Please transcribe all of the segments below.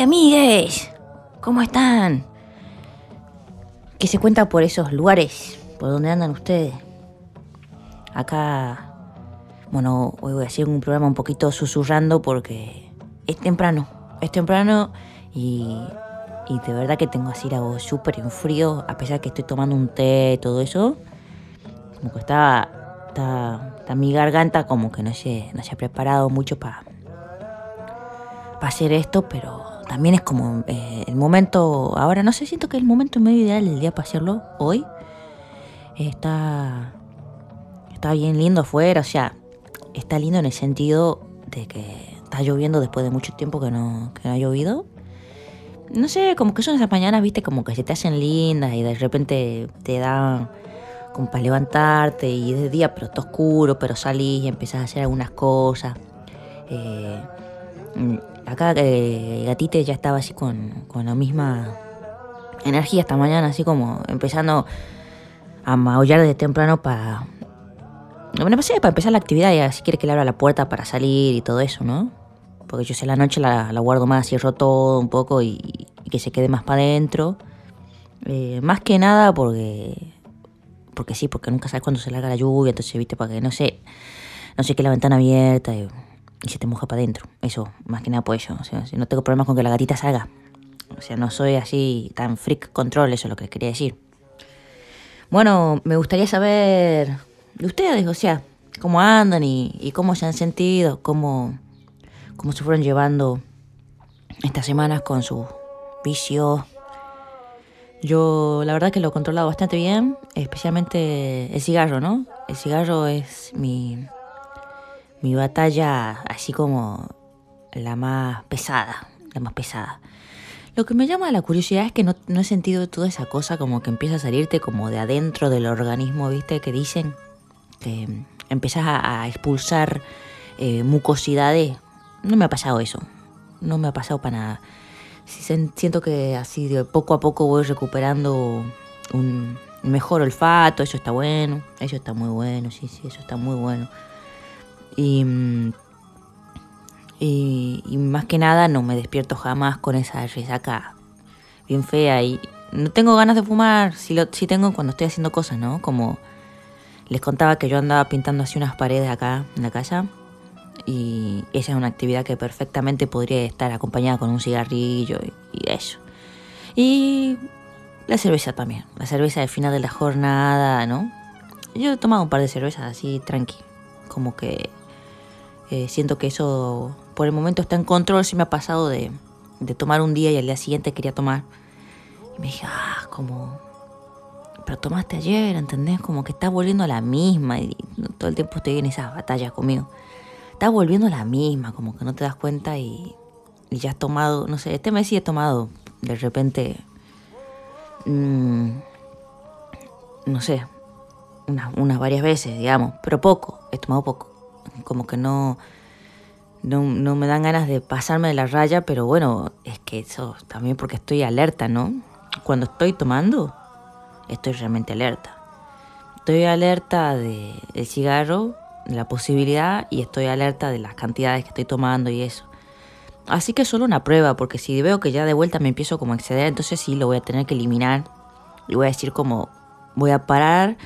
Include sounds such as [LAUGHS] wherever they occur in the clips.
¡Hey, amigues! ¿Cómo están? ¿Qué se cuenta por esos lugares? ¿Por dónde andan ustedes? Acá, bueno, hoy voy a hacer un programa un poquito susurrando porque es temprano. Es temprano y, y de verdad que tengo así la voz súper en frío, a pesar que estoy tomando un té y todo eso. Como que está, está, está mi garganta como que no se, no se ha preparado mucho para para hacer esto, pero también es como eh, el momento, ahora no sé, siento que el momento medio ideal del día para hacerlo hoy. Está, está bien lindo afuera, o sea, está lindo en el sentido de que está lloviendo después de mucho tiempo que no, que no ha llovido. No sé, como que son esas mañanas, viste, como que se te hacen lindas y de repente te dan como para levantarte y es de día, pero está oscuro, pero salís y empezás a hacer algunas cosas. Eh, acá eh, Gatite ya estaba así con, con la misma energía esta mañana, así como empezando a maullar desde temprano para... Bueno, pues para empezar la actividad y así quiere que le abra la puerta para salir y todo eso, ¿no? Porque yo sé la noche la, guardo más, cierro todo un poco y, y que se quede más para adentro. Eh, más que nada porque... Porque sí, porque nunca sabes cuándo se larga la lluvia, entonces, viste, para que no sé... No sé qué la ventana abierta y, y se te moja para adentro. Eso, más que nada por eso. O sea, no tengo problemas con que la gatita salga. O sea, no soy así tan freak control, eso es lo que quería decir. Bueno, me gustaría saber de ustedes, o sea, cómo andan y, y cómo se han sentido, cómo, cómo se fueron llevando estas semanas con sus vicios. Yo la verdad que lo he controlado bastante bien, especialmente el cigarro, ¿no? El cigarro es mi, mi batalla así como la más pesada, la más pesada. Lo que me llama la curiosidad es que no, no, he sentido toda esa cosa como que empieza a salirte como de adentro del organismo, ¿viste? Que dicen que empiezas a, expulsar eh, mucosidades. No me ha pasado eso. No me ha pasado para nada. Siento que así poco a poco voy recuperando un mejor olfato. Eso está bueno. Eso está muy bueno. Sí, sí, eso está muy bueno. Y, y, más que nada no me despierto jamás con esa resaca bien fea y no tengo ganas de fumar, si tengo cuando estoy haciendo cosas, ¿no? Como les contaba que yo andaba pintando así unas paredes acá en la casa y esa es una actividad que perfectamente podría estar acompañada con un cigarrillo y, y eso. Y la cerveza también, la cerveza al final de la jornada, ¿no? Yo he tomado un par de cervezas así tranqui, como que eh, siento que eso por el momento está en control. Sí me ha pasado de, tomar un día y al día siguiente quería tomar. Y me dije, ah, como... Pero tomaste ayer, ¿entendés? Como que estás volviendo a la misma. Y todo el tiempo estoy en esas batallas conmigo. Estás volviendo a la misma, como que no te das cuenta y, y ya has tomado, no sé, este mes sí he tomado de repente, mmm, no sé, unas, unas varias veces, digamos, pero poco, he tomado poco como que no, no, no, me dan ganas de pasarme de la raya, pero bueno, es que eso también porque estoy alerta, ¿no? Cuando estoy tomando, estoy realmente alerta. Estoy alerta del de cigarro, de la posibilidad, y estoy alerta de las cantidades que estoy tomando y eso. Así que solo una prueba, porque si veo que ya de vuelta me empiezo como a exceder, entonces sí lo voy a tener que eliminar. Y voy a decir como, voy a parar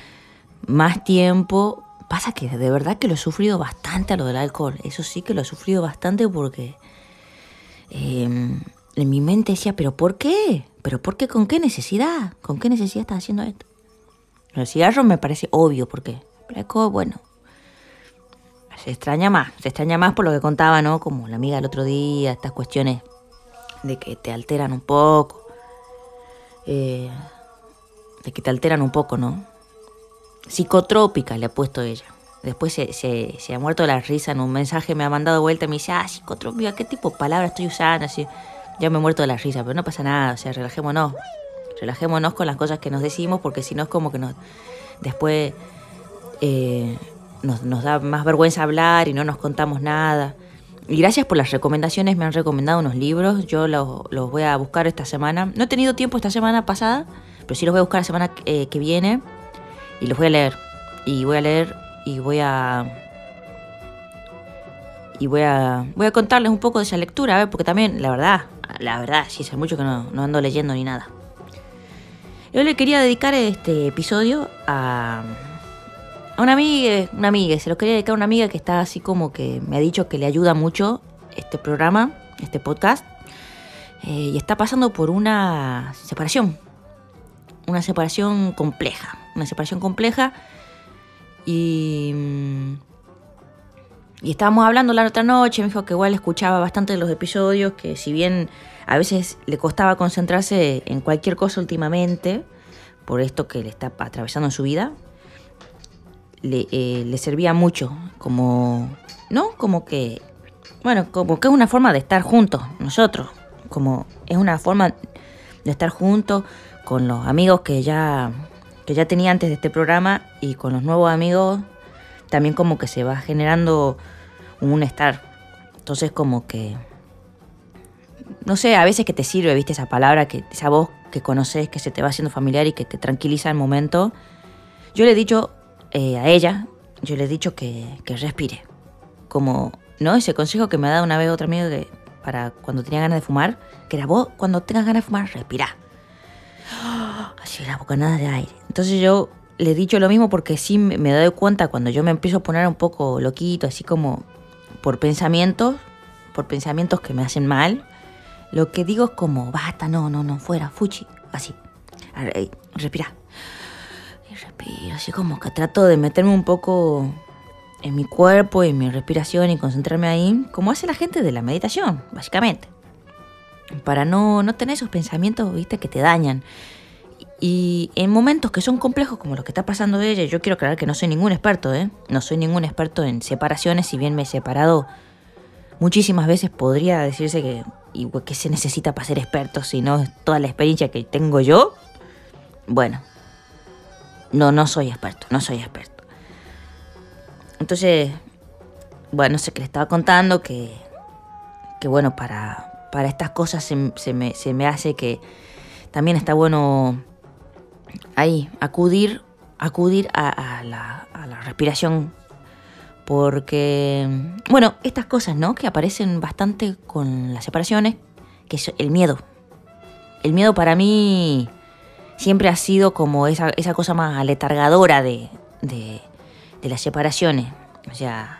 más tiempo Pasa que de verdad que lo he sufrido bastante a lo del alcohol. Eso sí que lo he sufrido bastante porque eh, en mi mente decía, ¿pero por qué? ¿Pero por qué? ¿Con qué necesidad? ¿Con qué necesidad estás haciendo esto? El cigarro me parece obvio porque el alcohol, bueno, se extraña más. Se extraña más por lo que contaba, ¿no? Como la amiga el otro día, estas cuestiones de que te alteran un poco. Eh, de que te alteran un poco, ¿no? Psicotrópica le ha puesto ella. Después se, se, se, ha muerto la risa en un mensaje, me ha mandado vuelta y me dice, ah, psicotrópica, ¿qué tipo de palabra estoy usando? Así, ya me he muerto la risa, pero no pasa nada, o sea, relajémonos. Relajémonos con las cosas que nos decimos, porque si no es como que nos, después eh, nos, nos da más vergüenza hablar y no nos contamos nada. Y gracias por las recomendaciones, me han recomendado unos libros, yo los, los voy a buscar esta semana. No he tenido tiempo esta semana pasada, pero sí los voy a buscar la semana eh, que viene y los voy a leer. Y voy a leer y voy a. y voy a, voy a contarles un poco de esa lectura, a ver, porque también, la verdad, la verdad, sí, hace mucho que no, no ando leyendo ni nada. Yo le quería dedicar este episodio a, a una amiga, una amiga, se lo quería dedicar a una amiga que está así como que me ha dicho que le ayuda mucho este programa, este podcast, eh, y está pasando por una separación, una separación compleja, una separación compleja, y, y estábamos hablando la otra noche, me dijo que igual escuchaba bastante de los episodios, que si bien a veces le costaba concentrarse en cualquier cosa últimamente, por esto que le está atravesando en su vida, le, eh, le servía mucho, como, ¿no? Como que, bueno, como que es una forma de estar juntos, nosotros, como es una forma de estar juntos con los amigos que ya, que ya tenía antes de este programa y con los nuevos amigos, también como que se va generando un estar. Entonces como que, no sé, a veces que te sirve, viste, esa palabra, que esa voz que conoces, que se te va haciendo familiar y que te tranquiliza el momento. Yo le he dicho eh, a ella, yo le he dicho que, que, respire. Como, ¿no? Ese consejo que me ha dado una vez otra amiga que para cuando tenía ganas de fumar, que era vos, cuando tengas ganas de fumar, respira. [GASPS] Así la bocanada de aire. Entonces yo le he dicho lo mismo porque sí me doy cuenta cuando yo me empiezo a poner un poco loquito, así como por pensamientos, por pensamientos que me hacen mal, lo que digo es como, basta, no, no, no, fuera, fuchi, así. Respira. Y respiro, así como que trato de meterme un poco en mi cuerpo y mi respiración y concentrarme ahí, como hace la gente de la meditación, básicamente. Para no, no tener esos pensamientos, viste, que te dañan. Y en momentos que son complejos como lo que está pasando ella, yo quiero aclarar que no soy ningún experto, ¿eh? No soy ningún experto en separaciones, si bien me he separado muchísimas veces, podría decirse que y qué se necesita para ser experto si no es toda la experiencia que tengo yo. Bueno, no, no soy experto, no soy experto. Entonces, bueno, no sé qué le estaba contando, que, que bueno, para, para estas cosas se, me, hace que también está bueno ahí acudir, acudir a, la, respiración porque, bueno, estas cosas, ¿no? Que aparecen bastante con las separaciones, que es el miedo. El miedo para mí siempre ha sido como esa, esa cosa más aletargadora de, de, de, las separaciones. O sea,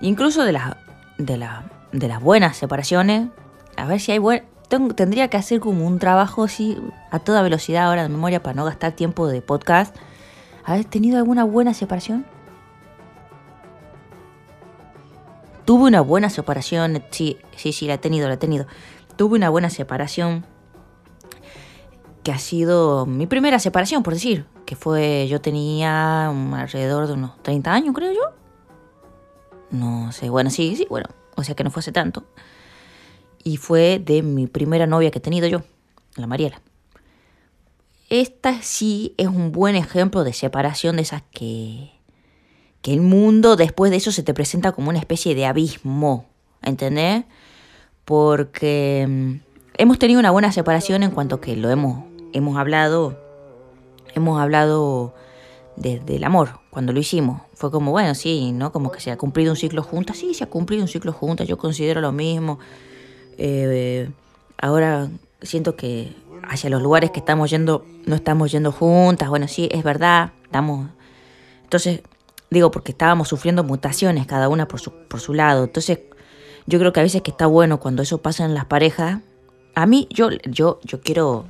incluso de, la, de, la, de las buenas separaciones. A ver si hay buen... Tendría que hacer como un trabajo así a toda velocidad ahora de memoria para no gastar tiempo de podcast. ¿Habéis tenido alguna buena separación? Tuve una buena separación, sí, sí, sí, la he tenido, la he tenido. Tuve una buena separación que ha sido mi primera separación, por decir, que fue, yo tenía alrededor de unos 30 años, creo yo. No sé, bueno, sí, sí, bueno, o sea que no fue hace tanto. Y fue de mi primera novia que he tenido yo, la Mariela. Esta sí es un buen ejemplo de separación de esas que que el mundo después de eso se te presenta como una especie de abismo, ¿entendés? Porque mm, hemos tenido una buena separación en cuanto que lo hemos, hemos hablado, hemos hablado desde el amor, cuando lo hicimos. Fue como, bueno, sí, ¿no? Como que se ha cumplido un ciclo juntas, sí, se ha cumplido un ciclo juntas, yo considero lo mismo. Eh, ahora siento que hacia los lugares que estamos yendo, no estamos yendo juntas, bueno, sí, es verdad, estamos... Entonces, Digo, porque estábamos sufriendo mutaciones, cada una por su, por su lado. Entonces, yo creo que a veces que está bueno cuando eso pasa en las parejas. A mí, yo, yo, yo quiero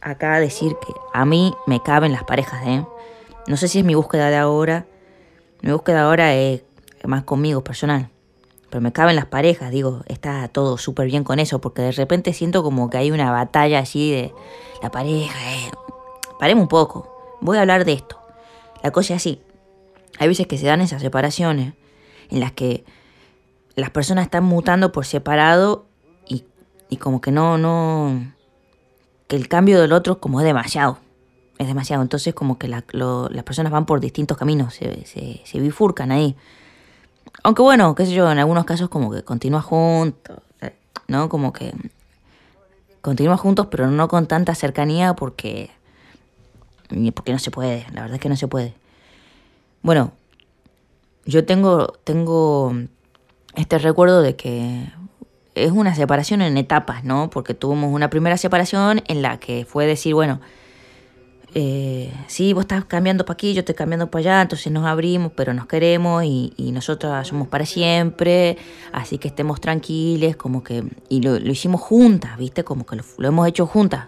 acá decir que a mí me caben las parejas, ¿eh? No sé si es mi búsqueda de ahora. Mi búsqueda ahora es más conmigo, personal. Pero me caben las parejas, digo, está todo súper bien con eso, porque de repente siento como que hay una batalla así de la pareja. Eh. Paremos un poco. Voy a hablar de esto. La cosa es así. Hay veces que se dan esas separaciones en las que las personas están mutando por separado y, y como que no, no, que el cambio del otro como es demasiado, es demasiado. Entonces como que la, las personas van por distintos caminos, se, se, se, bifurcan ahí. Aunque bueno, qué sé yo, en algunos casos como que continúa juntos, ¿no? Como que continúa juntos pero no con tanta cercanía porque, porque no se puede, la verdad es que no se puede. Bueno, yo tengo, tengo este recuerdo de que es una separación en etapas, ¿no? Porque tuvimos una primera separación en la que fue decir, bueno, eh, sí, vos estás cambiando para aquí, yo estoy cambiando para allá, entonces nos abrimos, pero nos queremos y, y nosotros somos para siempre, así que estemos tranquiles, como que, y lo, hicimos juntas, ¿viste? Como que lo, hemos hecho juntas.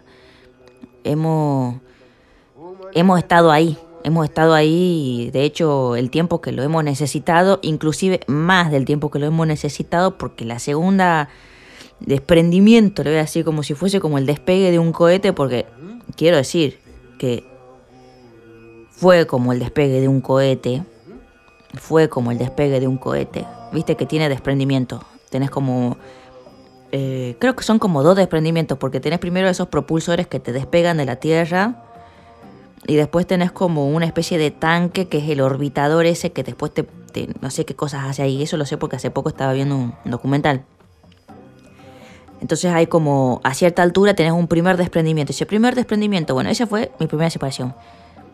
Hemos, hemos estado ahí, hemos estado ahí, de hecho el tiempo que lo hemos necesitado, inclusive más del tiempo que lo hemos necesitado, porque la segunda desprendimiento, le voy a decir como si fuese como el despegue de un cohete, porque quiero decir, fue como el despegue de un cohete. Fue como el despegue de un cohete. Viste que tiene desprendimiento. Tenés como... Eh, creo que son como dos desprendimientos, porque tenés primero esos propulsores que te despegan de la Tierra. Y después tenés como una especie de tanque que es el orbitador ese que después te, no sé qué cosas hace ahí. Eso lo sé porque hace poco estaba viendo un documental. Entonces hay como a cierta altura tenés un primer desprendimiento. Ese primer desprendimiento, bueno, esa fue mi primera separación.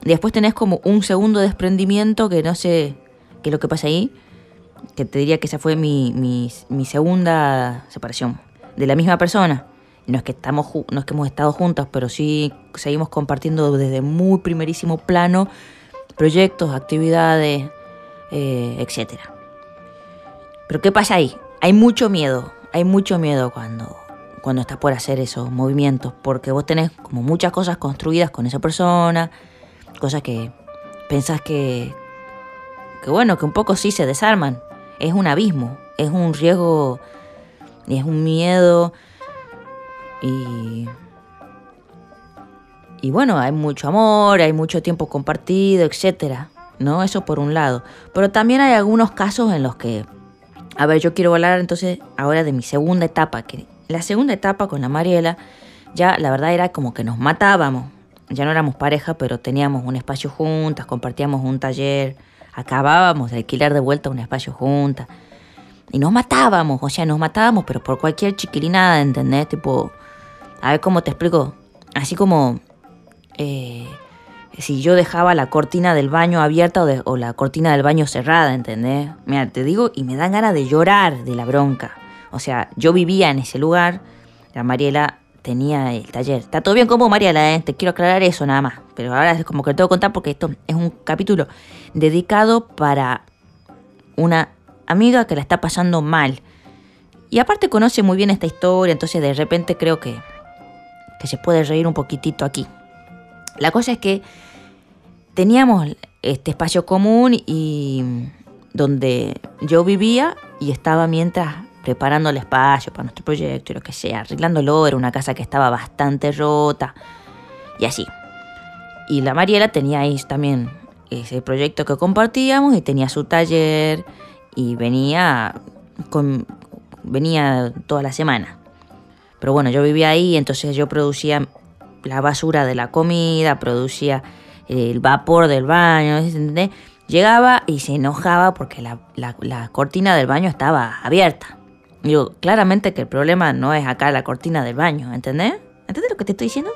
Después tenés como un segundo desprendimiento que no sé qué es lo que pasa ahí. Que te diría que esa fue mi, mi, segunda separación. De la misma persona. No es que estamos no es que hemos estado juntas, pero sí seguimos compartiendo desde muy primerísimo plano proyectos, actividades, eh, etc. Pero ¿qué pasa ahí? Hay mucho miedo hay mucho miedo cuando, cuando estás por hacer esos movimientos, porque vos tenés como muchas cosas construidas con esa persona, cosas que pensás que, que bueno, que un poco sí se desarman. Es un abismo, es un riesgo es un miedo y y bueno, hay mucho amor, hay mucho tiempo compartido, etcétera, ¿no? Eso por un lado. Pero también hay algunos casos en los que a ver, yo quiero hablar entonces ahora de mi segunda etapa, que la segunda etapa con la Mariela, ya la verdad era como que nos matábamos. Ya no éramos pareja, pero teníamos un espacio juntas, compartíamos un taller, acabábamos de alquilar de vuelta un espacio juntas. Y nos matábamos, o sea, nos matábamos, pero por cualquier chiquilinada, ¿entendés? Tipo, a ver cómo te explico. Así como eh, si yo dejaba la cortina del baño abierta o, la cortina del baño cerrada, ¿entendés? Mira, te digo, y me dan ganas de llorar de la bronca. O sea, yo vivía en ese lugar, la Mariela tenía el taller. Está todo bien como Mariela, ¿eh? te quiero aclarar eso nada más. Pero ahora es como que lo tengo que contar porque esto es un capítulo dedicado para una amiga que la está pasando mal. Y aparte conoce muy bien esta historia, entonces de repente creo que, que se puede reír un poquitito aquí. La cosa es que teníamos este espacio común y donde yo vivía y estaba mientras preparando el espacio para nuestro proyecto y lo que sea, arreglándolo, era una casa que estaba bastante rota y así. Y la Mariela tenía ahí también ese proyecto que compartíamos y tenía su taller y venía con, venía toda la semana. Pero bueno, yo vivía ahí, entonces yo producía la basura de la comida, producía el vapor del baño, ¿entendés? Llegaba y se enojaba porque la, cortina del baño estaba abierta. Digo, claramente que el problema no es acá la cortina del baño, ¿entendés? ¿Entendés lo que te estoy diciendo?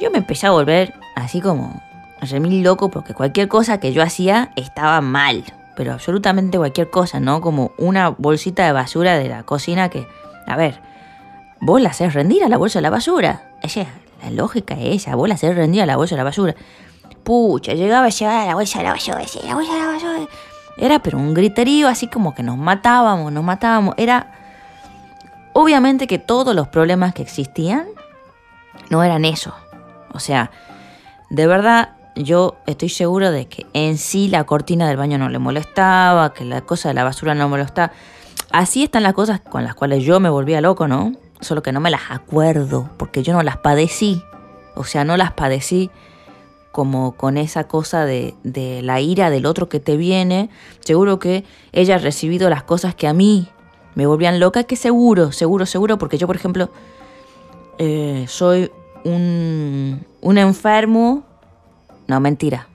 Yo me empecé a volver así como remil loco porque cualquier cosa que yo hacía estaba mal. Pero absolutamente cualquier cosa, ¿no? Como una bolsita de basura de la cocina que, a ver, vos la haces rendir a la bolsa de la basura. Esa la lógica es esa, vos la haces rendir a la bolsa de la basura. Pucha, llegaba a llevar la bolsa de la basura, la bolsa de la basura. Era pero un griterío así como que nos matábamos, nos matábamos. Era obviamente que todos los problemas que existían no eran eso. O sea, de verdad yo estoy seguro de que en sí la cortina del baño no le molestaba, que la cosa de la basura no molestaba. Así están las cosas con las cuales yo me volvía loco, ¿no? Solo que no me las acuerdo, porque yo no las padecí, o sea, no las padecí como con esa cosa de, de, la ira del otro que te viene, seguro que ella ha recibido las cosas que a mí me volvían loca, que seguro, seguro, seguro, porque yo, por ejemplo, eh, soy un, un enfermo, no, mentira,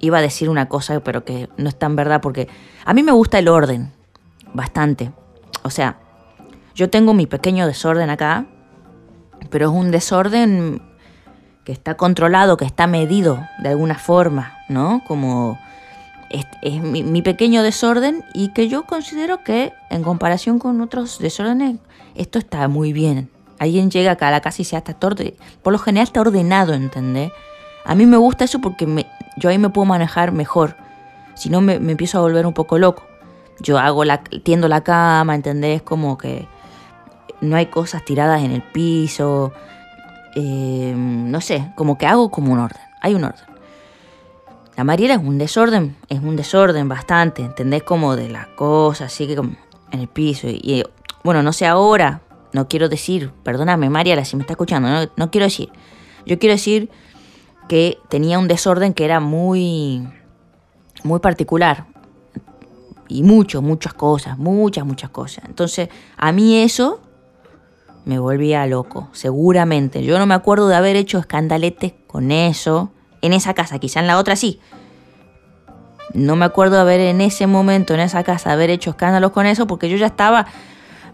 iba a decir una cosa, pero que no es tan verdad, porque a mí me gusta el orden, bastante, o sea, yo tengo mi pequeño desorden acá, pero es un desorden que está controlado, que está medido de alguna forma, ¿no? Como es, mi, mi pequeño desorden y que yo considero que en comparación con otros desórdenes, esto está muy bien. Alguien llega acá a la casa y se está todo, por lo general está ordenado, ¿entendés? A mí me gusta eso porque me, yo ahí me puedo manejar mejor. Si no, me, me empiezo a volver un poco loco. Yo hago la, tiendo la cama, ¿entendés? Como que no hay cosas tiradas en el piso. eh, no sé, como que hago como un orden. Hay un orden. La Mariela es un desorden, es un desorden bastante, ¿entendés? Como de las cosas, así que como en el piso. Y, bueno, no sé ahora, no quiero decir, perdóname Mariela si me está escuchando, no, no quiero decir. Yo quiero decir que tenía un desorden que era muy, muy particular. Y mucho, muchas cosas, muchas, muchas cosas. Entonces, a mí eso me volvía loco, seguramente. Yo no me acuerdo de haber hecho escandaletes con eso en esa casa, quizá en la otra sí. No me acuerdo de haber en ese momento, en esa casa, haber hecho escándalos con eso, porque yo ya estaba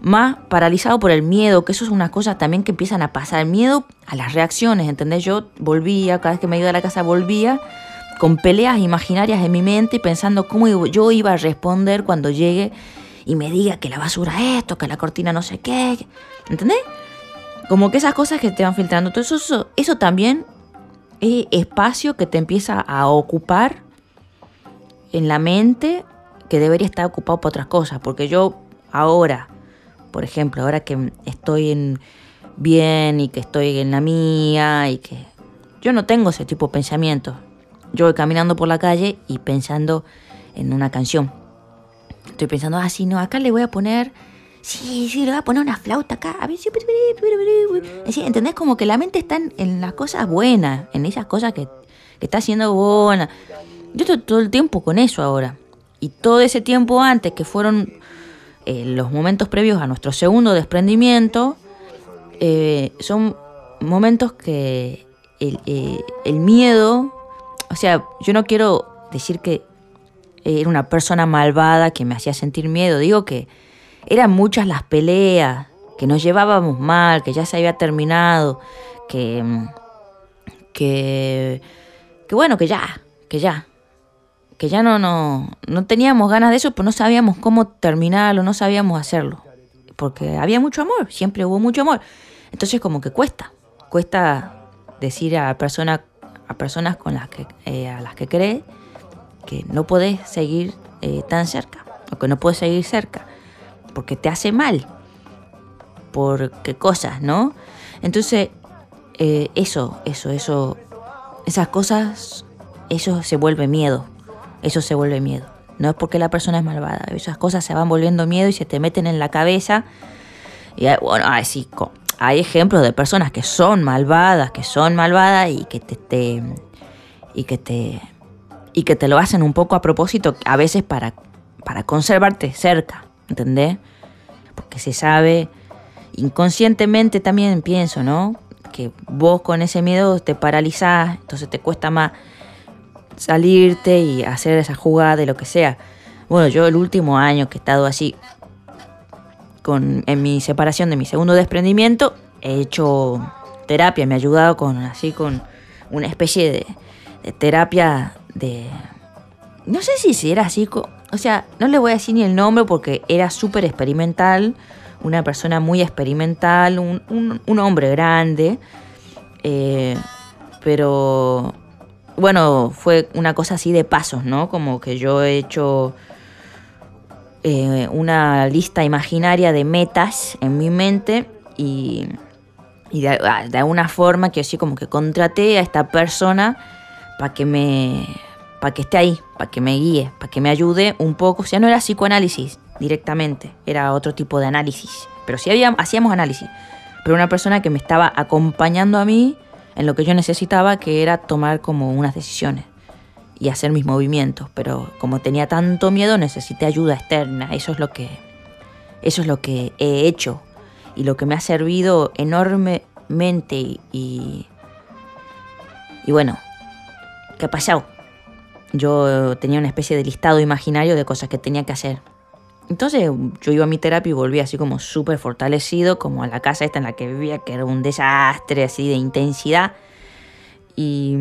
más paralizado por el miedo, que eso es una cosa también que empiezan a pasar. El miedo a las reacciones, ¿entendés? Yo volvía, cada vez que me iba a la casa volvía con peleas imaginarias en mi mente y pensando cómo yo iba a responder cuando llegue y me diga que la basura es esto, que la cortina no sé qué. ¿Entendés? Como que esas cosas que te van filtrando. Eso, eso, eso también es espacio que te empieza a ocupar en la mente que debería estar ocupado por otras cosas. Porque yo ahora, por ejemplo, ahora que estoy en bien y que estoy en la mía y que yo no tengo ese tipo de pensamientos. Yo voy caminando por la calle y pensando en una canción. Estoy pensando, ah, sí, no, acá le voy a poner. Sí, sí, le voy a poner una flauta acá. A ver, Así, ¿entendés? Como que la mente está en, en las cosas buenas, en esas cosas que, que está haciendo buena. Yo estoy todo el tiempo con eso ahora. Y todo ese tiempo antes, que fueron eh, los momentos previos a nuestro segundo desprendimiento, eh, son momentos que el, eh, el miedo, o sea, yo no quiero decir que era una persona malvada que me hacía sentir miedo, digo que eran muchas las peleas, que nos llevábamos mal, que ya se había terminado, que, que, que bueno, que ya, que ya, que ya no, no, no teníamos ganas de eso, pero no sabíamos cómo terminarlo, no sabíamos hacerlo, porque había mucho amor, siempre hubo mucho amor. Entonces como que cuesta, cuesta decir a, persona, a personas con las que, eh, a las que crees que no podés seguir eh, tan cerca, o que no puedes seguir cerca, porque te hace mal, por qué cosas, ¿no? Entonces, eh, eso, eso, eso, esas cosas, eso se vuelve miedo, eso se vuelve miedo. No es porque la persona es malvada, esas cosas se van volviendo miedo y se te meten en la cabeza. Y bueno, así, hay ejemplos de personas que son malvadas, que son malvadas y que te, te y que te y que te lo hacen un poco a propósito, a veces para, para conservarte cerca, ¿entendés? Porque se sabe, inconscientemente también pienso, ¿no? Que vos con ese miedo te paralizás, entonces te cuesta más salirte y hacer esa jugada de lo que sea. Bueno, yo el último año que he estado así, con, en mi separación de mi segundo desprendimiento, he hecho terapia, me ha ayudado con así con una especie de, de terapia de... No sé si, era así, o sea, no le voy a decir ni el nombre porque era súper experimental, una persona muy experimental, un, un, hombre grande, eh, pero bueno, fue una cosa así de pasos, ¿no? Como que yo he hecho eh, una lista imaginaria de metas en mi mente y, y de, de, alguna forma que así como que contraté a esta persona para que me para que esté ahí, para que me guíe, para que me ayude un poco. O sea, no era psicoanálisis directamente, era otro tipo de análisis. Pero sí había, hacíamos análisis. Pero una persona que me estaba acompañando a mí en lo que yo necesitaba, que era tomar como unas decisiones y hacer mis movimientos. Pero como tenía tanto miedo, necesité ayuda externa. Eso es lo que, eso es lo que he hecho y lo que me ha servido enormemente y, y bueno, ¿qué ha pasado? Yo tenía una especie de listado imaginario de cosas que tenía que hacer. Entonces yo iba a mi terapia y volví así como súper fortalecido, como a la casa esta en la que vivía, que era un desastre así de intensidad. Y,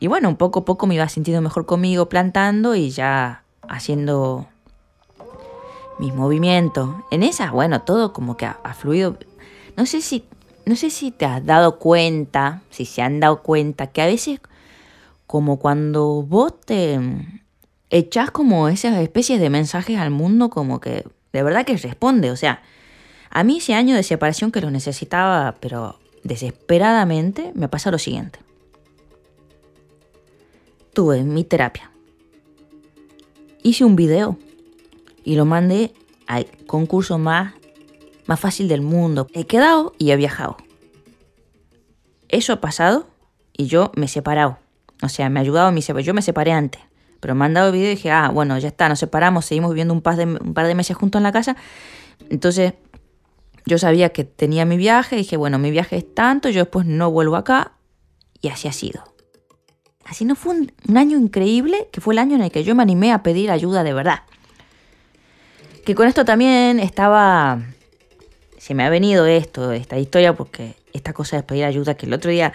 y bueno, poco a poco me iba sintiendo mejor conmigo plantando y ya haciendo mis movimientos. En esa, bueno, todo como que ha, ha, fluido. No sé si, no sé si te has dado cuenta, si se han dado cuenta, que a veces como cuando vos te echás como esas especies de mensajes al mundo, como que de verdad que responde. O sea, a mí ese año de separación que lo necesitaba, pero desesperadamente, me pasa lo siguiente. Tuve mi terapia. Hice un video y lo mandé al concurso más, más fácil del mundo. He quedado y he viajado. Eso ha pasado y yo me he separado. O sea, me ha ayudado a mi Yo me separé antes. Pero me han dado el video y dije, ah, bueno, ya está, nos separamos, seguimos viviendo un par de, un par de meses juntos en la casa. Entonces, yo sabía que tenía mi viaje, dije, bueno, mi viaje es tanto, yo después no vuelvo acá. Y así ha sido. Así no fue un, año increíble, que fue el año en el que yo me animé a pedir ayuda de verdad. Que con esto también estaba... Se me ha venido esto, esta historia, porque esta cosa de pedir ayuda, que el otro día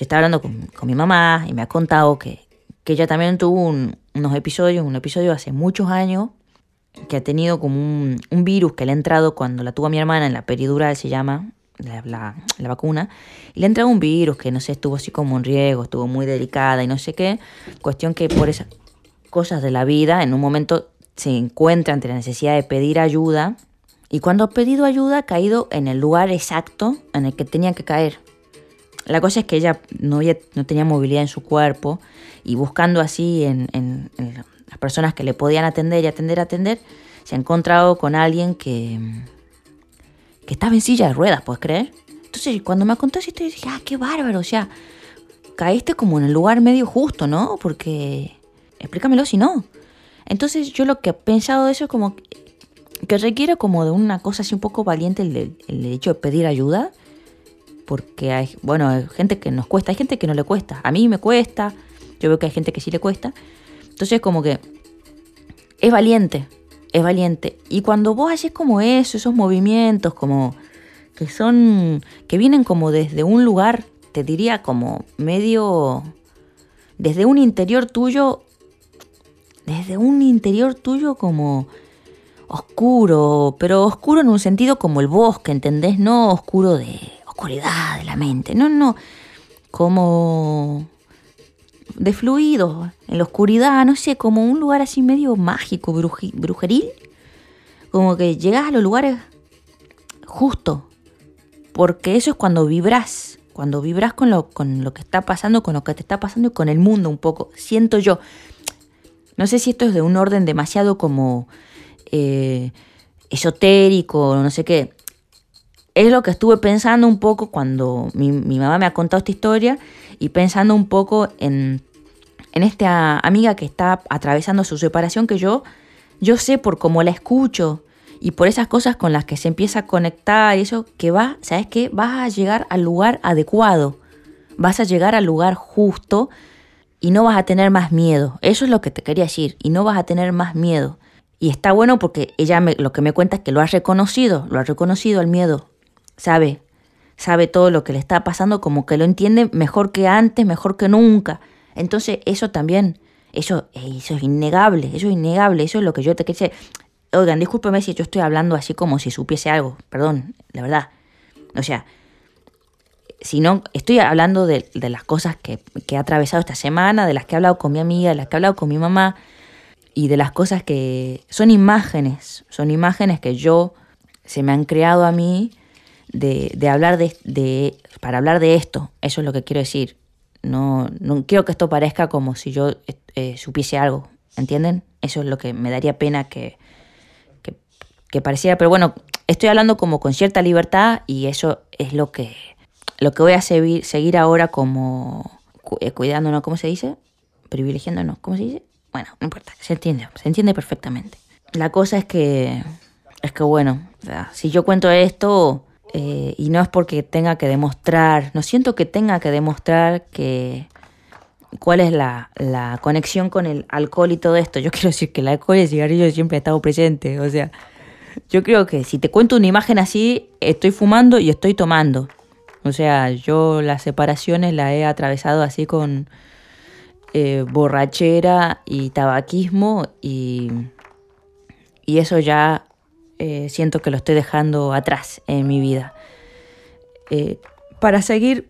yo estaba hablando con, con mi mamá y me ha contado que, que ella también tuvo unos episodios, un episodio hace muchos años, que ha tenido como un, virus que le ha entrado cuando la tuvo mi hermana en la peridural, se llama, la, la, vacuna, y le ha entrado un virus que no sé, estuvo así como en riesgo, estuvo muy delicada y no sé qué. Cuestión que por esas cosas de la vida, en un momento se encuentra ante la necesidad de pedir ayuda, y cuando ha pedido ayuda ha caído en el lugar exacto en el que tenía que caer. La cosa es que ella no, no tenía movilidad en su cuerpo y buscando así en, las personas que le podían atender y atender, atender, se ha encontrado con alguien que, que estaba en silla de ruedas, ¿puedes creer? Entonces cuando me contó esa historia dije, ah, qué bárbaro, o sea, caíste como en el lugar medio justo, ¿no? Porque, explícamelo si no. Entonces yo lo que he pensado de eso es como que requiere como de una cosa así un poco valiente el, el hecho de pedir ayuda porque hay, bueno, hay gente que nos cuesta, hay gente que no le cuesta. A mí me cuesta, yo veo que hay gente que sí le cuesta. Entonces como que es valiente, es valiente. Y cuando vos haces como eso, esos movimientos como que son, que vienen como desde un lugar, te diría como medio, desde un interior tuyo, desde un interior tuyo como oscuro, pero oscuro en un sentido como el bosque, ¿entendés? No oscuro de oscuridad de la mente, no, no, como de fluido, en la oscuridad, no sé, como un lugar así medio mágico, brujeril, como que llegas a los lugares justo, porque eso es cuando vibras, cuando vibras con lo, con lo que está pasando, con lo que te está pasando y con el mundo un poco, siento yo. No sé si esto es de un orden demasiado como eh, esotérico, no sé qué es lo que estuve pensando un poco cuando mi, mamá me ha contado esta historia y pensando un poco en, en esta amiga que está atravesando su separación que yo, yo sé por cómo la escucho y por esas cosas con las que se empieza a conectar y eso, que va, ¿sabes qué? Vas a llegar al lugar adecuado, vas a llegar al lugar justo y no vas a tener más miedo. Eso es lo que te quería decir, y no vas a tener más miedo. Y está bueno porque ella me, lo que me cuenta es que lo ha reconocido, lo ha reconocido el miedo, sabe, sabe todo lo que le está pasando, como que lo entiende mejor que antes, mejor que nunca. Entonces eso también, eso, eso es innegable, eso es innegable, eso es lo que yo te quería decir. Oigan, discúlpeme si yo estoy hablando así como si supiese algo, perdón, la verdad. O sea, si no, estoy hablando de, las cosas que, que he atravesado esta semana, de las que he hablado con mi amiga, de las que he hablado con mi mamá, y de las cosas que son imágenes, son imágenes que yo se me han creado a mí de, hablar de, para hablar de esto. Eso es lo que quiero decir. No, no quiero que esto parezca como si yo eh, supiese algo, ¿entienden? Eso es lo que me daría pena que, que, pareciera. Pero bueno, estoy hablando como con cierta libertad y eso es lo que, lo que voy a seguir, seguir ahora como eh, cuidándonos, ¿cómo se dice? Privilegiándonos, ¿cómo se dice? Bueno, no importa, se entiende, se entiende perfectamente. La cosa es que, es que bueno, si yo cuento esto, eh, y no es porque tenga que demostrar, no siento que tenga que demostrar que cuál es la, la, conexión con el alcohol y todo esto. Yo [LAUGHS] quiero decir que el alcohol y el cigarrillo siempre ha estado presente. O sea, yo creo que si te cuento una imagen así, estoy fumando y estoy tomando. O sea, yo las separaciones las he atravesado así con, eh, borrachera y tabaquismo y, y eso ya eh, siento que lo estoy dejando atrás en mi vida. Eh, para seguir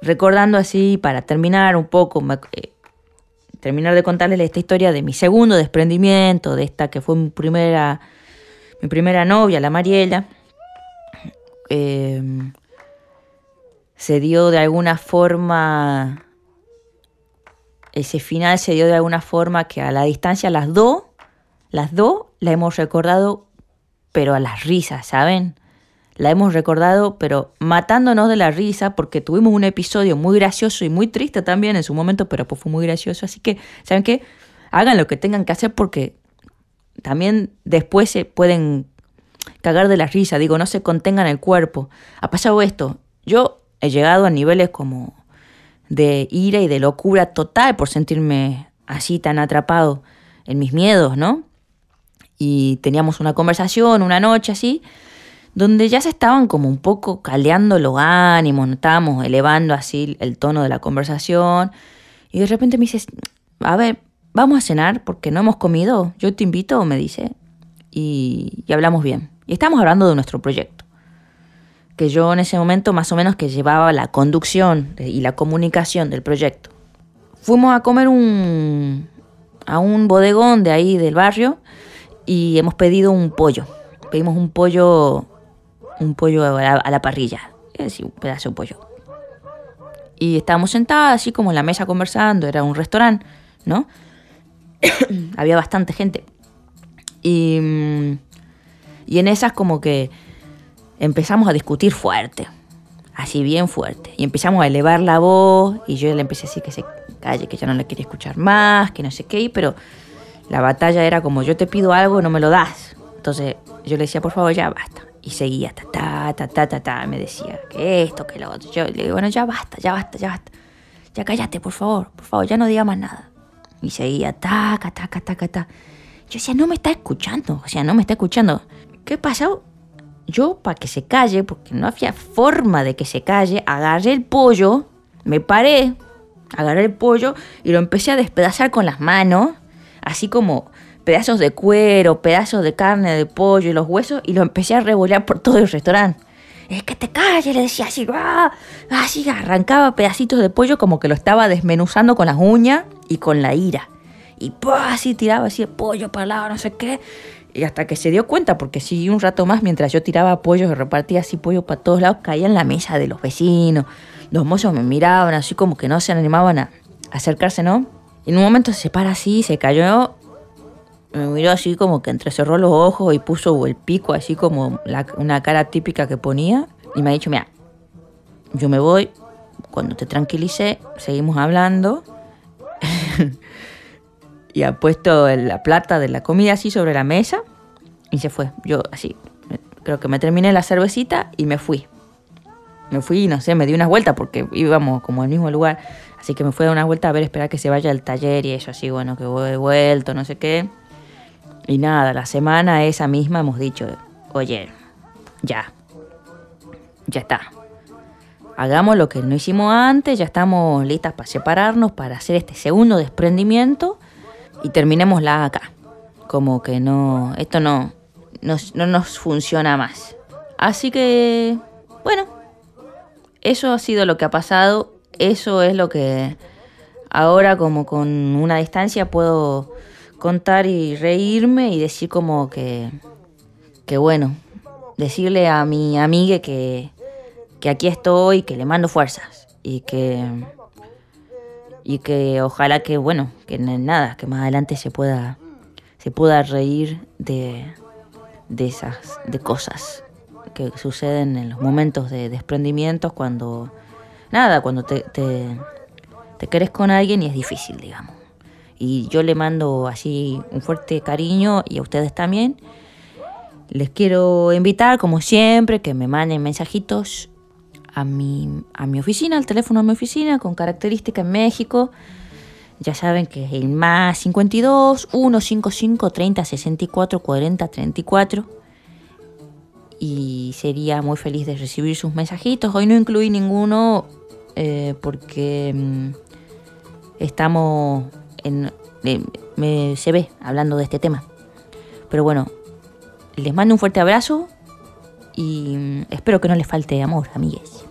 recordando así, para terminar un poco, terminar de contarles esta historia de mi segundo desprendimiento, de esta que fue mi primera, mi primera novia, la Mariela. se dio de alguna forma ese final se dio de alguna forma que a la distancia las dos, las dos la hemos recordado, pero a las risas, ¿saben? La hemos recordado, pero matándonos de la risa, porque tuvimos un episodio muy gracioso y muy triste también en su momento, pero pues fue muy gracioso. Así que, ¿saben qué? Hagan lo que tengan que hacer porque también después se pueden cagar de la risa. Digo, no se contengan el cuerpo. Ha pasado esto. Yo he llegado a niveles como de ira y de locura total por sentirme así tan atrapado en mis miedos, ¿no? Y teníamos una conversación una noche así, donde ya se estaban como un poco caleando los ánimos, estábamos elevando así el tono de la conversación. Y de repente me dices, a ver, vamos a cenar porque no hemos comido, yo te invito, me dice, y, hablamos bien. Y estamos hablando de nuestro proyecto que yo en ese momento más o menos que llevaba la conducción y la comunicación del proyecto. Fuimos a comer a un bodegón de ahí del barrio y hemos pedido un pollo. Pedimos un pollo, un pollo a la, parrilla, es decir, un pedazo de pollo. Y estábamos sentados así como en la mesa conversando, era un restaurante, ¿no? [COUGHS] Había bastante gente. Y, y en esas como que empezamos a discutir fuerte, así bien fuerte. Y empezamos a elevar la voz y yo le empecé a decir que se calle, que ya no le quería escuchar más, que no sé qué, pero la batalla era como yo te pido algo y no me lo das. Entonces yo le decía, por favor, ya basta. Y seguía, ta, ta, ta, ta, ta, ta, me decía, que esto, que lo otro. Yo le digo, bueno, ya basta, ya basta, ya basta. Ya cállate, por favor, por favor, ya no diga más nada. Y seguía, taca, taca, taca, ta. Yo decía, no me está escuchando, o sea, no me está escuchando. ¿Qué pasó? yo para que se calle, porque no había forma de que se calle, agarré el pollo, me paré, agarré el pollo y lo empecé a despedazar con las manos, así como pedazos de cuero, pedazos de carne de pollo y los huesos, y lo empecé a revolear por todo el restaurante. Es que te calles, le decía así, ¡ah! así arrancaba pedacitos de pollo como que lo estaba desmenuzando con las uñas y con la ira. Y así tiraba así el pollo para lado, no sé qué. Y hasta que se dio cuenta, porque siguió un rato más mientras yo tiraba pollo y repartía así pollo para todos lados, caía en la mesa de los vecinos. Los mozos me miraban así como que no se animaban a acercarse, ¿no? En un momento se para así, se cayó, me miró así como que entrecerró los ojos y puso el pico así como una cara típica que ponía. Y me ha dicho, mira, yo me voy, cuando te tranquilice, seguimos hablando. [LAUGHS] y ha puesto la plata de la comida así sobre la mesa y se fue. Yo así, creo que me terminé la cervecita y me fui. Me fui, no sé, me di unas vueltas porque íbamos como al mismo lugar. Así que me fui a una vuelta a ver, esperar que se vaya al taller y eso así, bueno, que he vuelto, no sé qué. Y nada, la semana esa misma hemos dicho, oye, ya, ya está. Hagamos lo que no hicimos antes, ya estamos listas para separarnos, para hacer este segundo desprendimiento y terminémosla acá. Como que no, esto no, no, no nos funciona más. Así que, bueno, eso ha sido lo que ha pasado, eso es lo que ahora como con una distancia puedo contar y reírme y decir como que, que bueno, decirle a mi amiga que, que aquí estoy, que le mando fuerzas y que y que ojalá que, bueno, que nada, que más adelante se pueda, se pueda reír de, de esas, de cosas que suceden en los momentos de desprendimientos cuando, nada, cuando te, te, te querés con alguien y es difícil, digamos. Y yo le mando así un fuerte cariño y a ustedes también. Les quiero invitar, como siempre, que me manden mensajitos a mi, a mi oficina, al teléfono a mi oficina, con característica en México. Ya saben que es el más 52 155 30 64 40 34. Y sería muy feliz de recibir sus mensajitos. Hoy no incluí ninguno eh, porque mm, estamos en... eh, se ve hablando de este tema. Pero bueno, les mando un fuerte abrazo y mm, espero que no les falte amor, amigues.